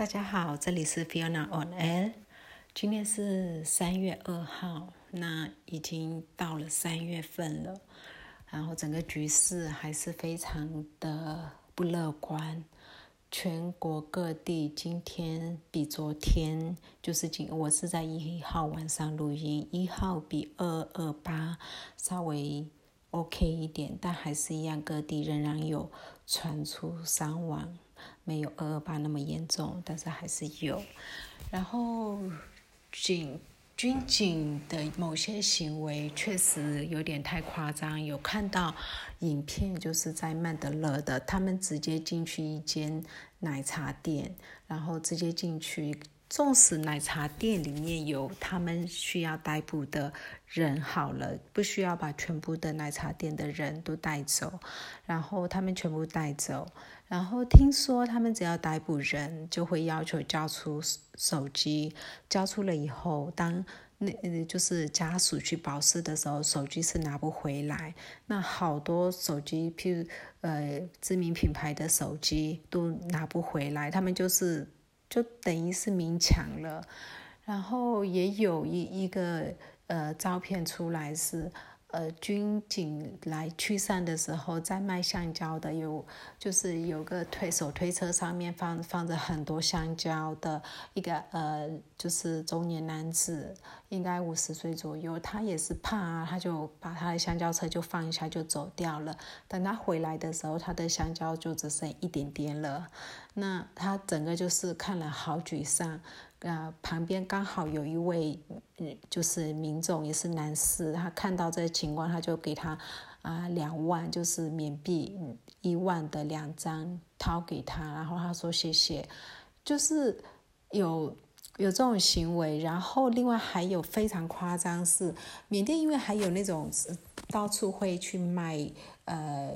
大家好，这里是 Fiona on Air。今天是三月二号，那已经到了三月份了，然后整个局势还是非常的不乐观。全国各地今天比昨天，就是今我是在一号晚上录音，一号比二二八稍微 OK 一点，但还是一样，各地仍然有传出伤亡。没有二二八那么严重，但是还是有。然后警军警的某些行为确实有点太夸张。有看到影片，就是在曼德勒的，他们直接进去一间奶茶店，然后直接进去。纵使奶茶店里面有他们需要逮捕的人，好了，不需要把全部的奶茶店的人都带走，然后他们全部带走。然后听说他们只要逮捕人，就会要求交出手机。交出了以后，当那就是家属去保释的时候，手机是拿不回来。那好多手机，譬如呃知名品牌的手机都拿不回来，他们就是就等于是明抢了。然后也有一一个呃照片出来是。呃，军警来驱散的时候，在卖香蕉的有，就是有个推手推车上面放放着很多香蕉的一个呃，就是中年男子，应该五十岁左右，他也是怕，他就把他的香蕉车就放一下就走掉了。等他回来的时候，他的香蕉就只剩一点点了。那他整个就是看了好沮丧。啊，旁边刚好有一位，嗯，就是民众，也是男士，他看到这情况，他就给他啊两万，就是缅币一万的两张掏给他，然后他说谢谢，就是有有这种行为，然后另外还有非常夸张是缅甸，因为还有那种到处会去卖呃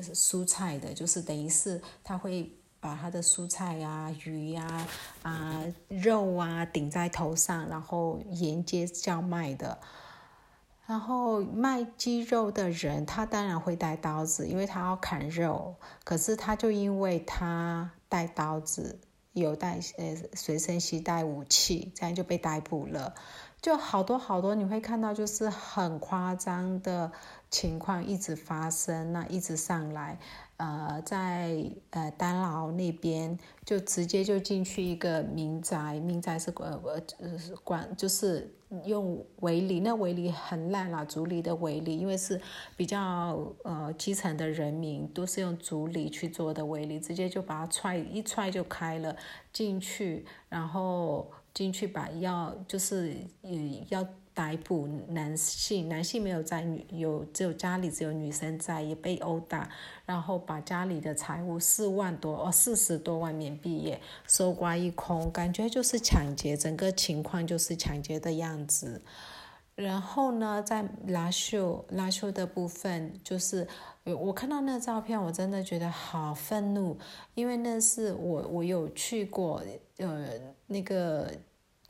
蔬菜的，就是等于是他会。把他的蔬菜呀、鱼呀、啊肉啊顶在头上，然后沿街叫卖的。然后卖鸡肉的人，他当然会带刀子，因为他要砍肉。可是他就因为他带刀子，有带呃随身携带武器，这样就被逮捕了。就好多好多，你会看到就是很夸张的情况一直发生，那一直上来。呃，在呃丹老那边就直接就进去一个民宅，民宅是呃呃管就是用围篱，那围篱很烂啦，竹篱的围篱，因为是比较呃基层的人民，都是用竹篱去做的围篱，直接就把它踹一踹就开了进去，然后进去把要就是嗯要。逮捕男性，男性没有在，女有只有家里只有女生在，也被殴打，然后把家里的财物四万多哦四十多万缅币也搜刮一空，感觉就是抢劫，整个情况就是抢劫的样子。然后呢，在拉秀拉秀的部分，就是我看到那照片，我真的觉得好愤怒，因为那是我我有去过呃那个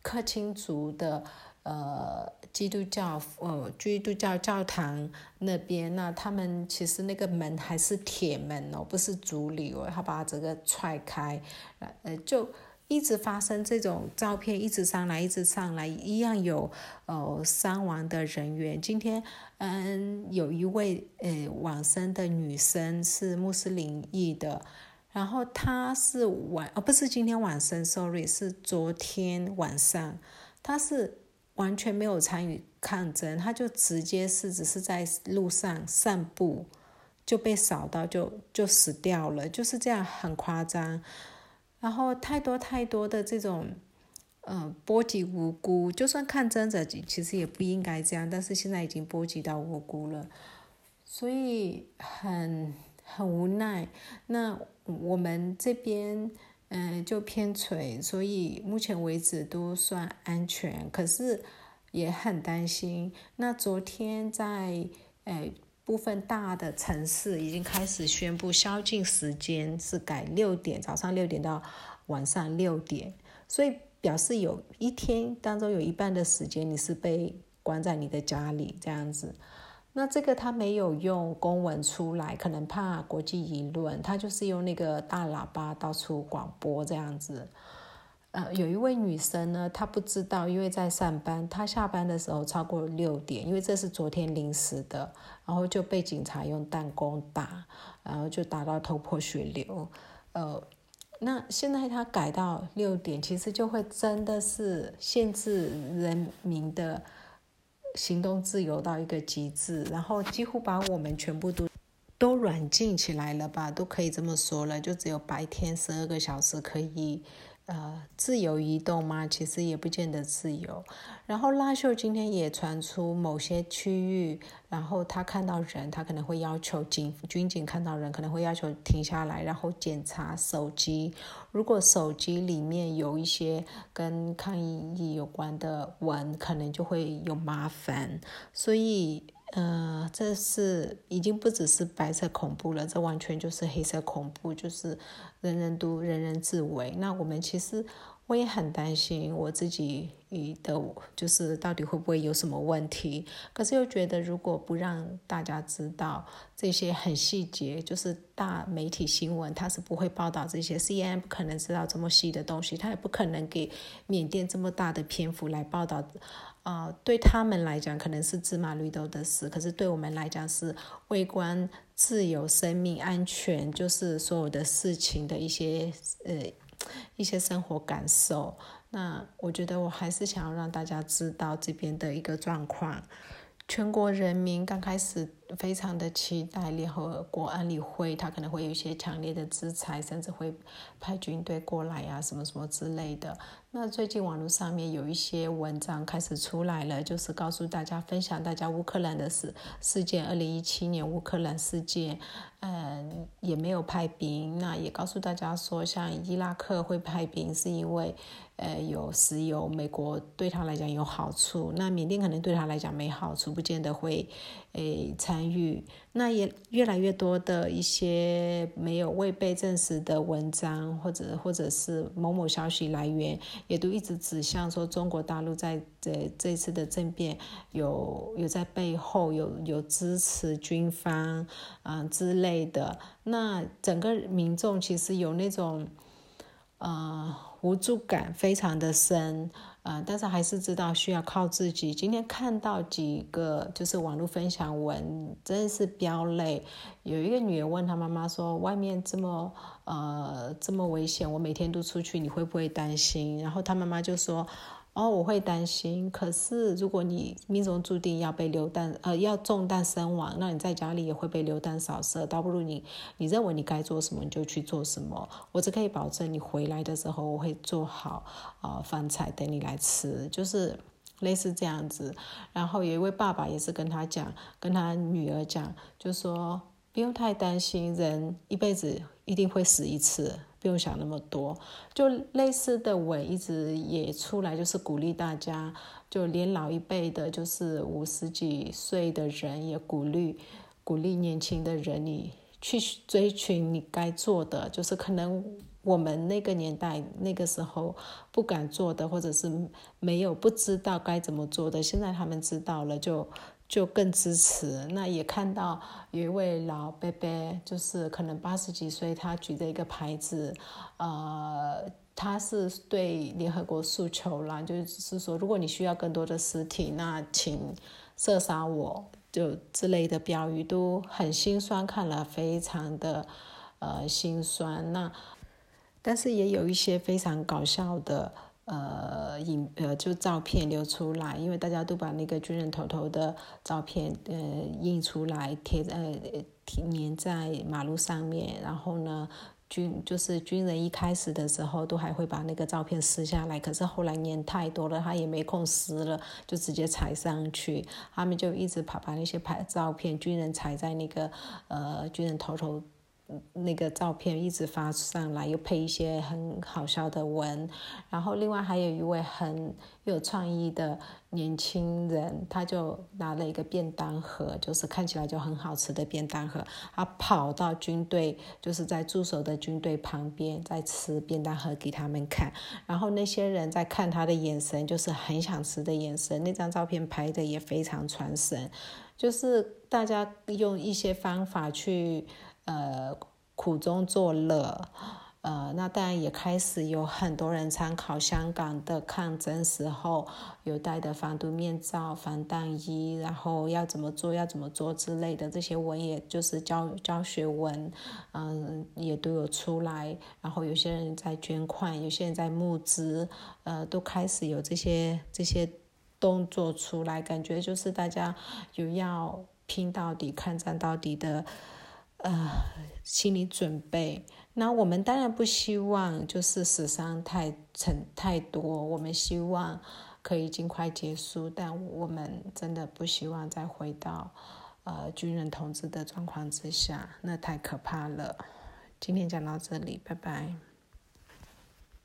克钦族的。呃，基督教呃，基督教教堂那边，那他们其实那个门还是铁门哦，不是竹篱哦，他把这个踹开，呃，就一直发生这种照片，一直上来，一直上来，一样有呃伤亡的人员。今天，嗯，有一位呃往生的女生是穆斯林裔的，然后她是晚哦，不是今天晚生，sorry，是昨天晚上，她是。完全没有参与抗争，他就直接是只是在路上散步，就被扫到就就死掉了，就是这样很夸张。然后太多太多的这种，嗯，波及无辜，就算抗争者其实也不应该这样，但是现在已经波及到无辜了，所以很很无奈。那我们这边。嗯，就偏垂，所以目前为止都算安全，可是也很担心。那昨天在诶部分大的城市已经开始宣布宵禁时间是改六点，早上六点到晚上六点，所以表示有一天当中有一半的时间你是被关在你的家里这样子。那这个他没有用公文出来，可能怕国际舆论，他就是用那个大喇叭到处广播这样子。呃，有一位女生呢，她不知道，因为在上班，她下班的时候超过六点，因为这是昨天临时的，然后就被警察用弹弓打，然后就打到头破血流。呃，那现在他改到六点，其实就会真的是限制人民的行动自由到一个极致，然后几乎把我们全部都都软禁起来了吧，都可以这么说了，就只有白天十二个小时可以。呃，自由移动吗？其实也不见得自由。然后拉秀今天也传出某些区域，然后他看到人，他可能会要求警军警看到人，可能会要求停下来，然后检查手机。如果手机里面有一些跟抗议有关的文，可能就会有麻烦。所以。呃，这是已经不只是白色恐怖了，这完全就是黑色恐怖，就是人人都人人自危。那我们其实我也很担心我自己的，就是到底会不会有什么问题？可是又觉得如果不让大家知道这些很细节，就是大媒体新闻它是不会报道这些，C N 不可能知道这么细的东西，它也不可能给缅甸这么大的篇幅来报道。啊，对他们来讲可能是芝麻绿豆的事，可是对我们来讲是微观自由、生命安全，就是所有的事情的一些呃一些生活感受。那我觉得我还是想要让大家知道这边的一个状况。全国人民刚开始非常的期待联合国安理会，他可能会有一些强烈的制裁，甚至会派军队过来呀，什么什么之类的。那最近网络上面有一些文章开始出来了，就是告诉大家分享大家乌克兰的事事件，二零一七年乌克兰事件，嗯，也没有派兵。那也告诉大家说，像伊拉克会派兵，是因为。呃，有石油，美国对他来讲有好处，那缅甸可能对他来讲没好处，不见得会诶参参与。那也越来越多的一些没有未被证实的文章，或者或者是某某消息来源，也都一直指向说中国大陆在这这次的政变有有在背后有有支持军方啊之类的。那整个民众其实有那种啊。无助感非常的深，啊，但是还是知道需要靠自己。今天看到几个就是网络分享文，真的是飙泪。有一个女儿问她妈妈说：“外面这么呃这么危险，我每天都出去，你会不会担心？”然后她妈妈就说。哦，我会担心。可是，如果你命中注定要被流弹，呃，要中弹身亡，那你在家里也会被流弹扫射。倒不如你，你认为你该做什么，你就去做什么。我只可以保证，你回来的时候，我会做好呃饭菜等你来吃，就是类似这样子。然后有一位爸爸也是跟他讲，跟他女儿讲，就说不用太担心，人一辈子一定会死一次。不用想那么多，就类似的我一直也出来，就是鼓励大家，就连老一辈的，就是五十几岁的人也鼓励鼓励年轻的人，你去追寻你该做的，就是可能我们那个年代那个时候不敢做的，或者是没有不知道该怎么做的，现在他们知道了就。就更支持。那也看到有一位老伯伯，就是可能八十几岁，他举着一个牌子，呃，他是对联合国诉求啦，就是说，如果你需要更多的尸体，那请射杀我，就之类的标语都很心酸，看了非常的呃心酸。那但是也有一些非常搞笑的。呃，影呃就照片流出来，因为大家都把那个军人头头的照片呃印出来贴在粘在马路上面，然后呢军就是军人一开始的时候都还会把那个照片撕下来，可是后来粘太多了，他也没空撕了，就直接踩上去，他们就一直把把那些拍照片军人踩在那个呃军人头头。那个照片一直发上来，又配一些很好笑的文，然后另外还有一位很有创意的年轻人，他就拿了一个便当盒，就是看起来就很好吃的便当盒，他跑到军队，就是在驻守的军队旁边，在吃便当盒给他们看，然后那些人在看他的眼神，就是很想吃的眼神，那张照片拍的也非常传神，就是。大家用一些方法去呃苦中作乐。呃，那当然也开始有很多人参考香港的抗争时候有戴的防毒面罩、防弹衣，然后要怎么做、要怎么做之类的这些文，也就是教教学文，嗯，也都有出来。然后有些人在捐款，有些人在募资，呃，都开始有这些这些动作出来，感觉就是大家有要拼到底、抗战到底的呃心理准备。那我们当然不希望就是死伤太沉太多，我们希望可以尽快结束，但我们真的不希望再回到呃军人同志的状况之下，那太可怕了。今天讲到这里，拜拜。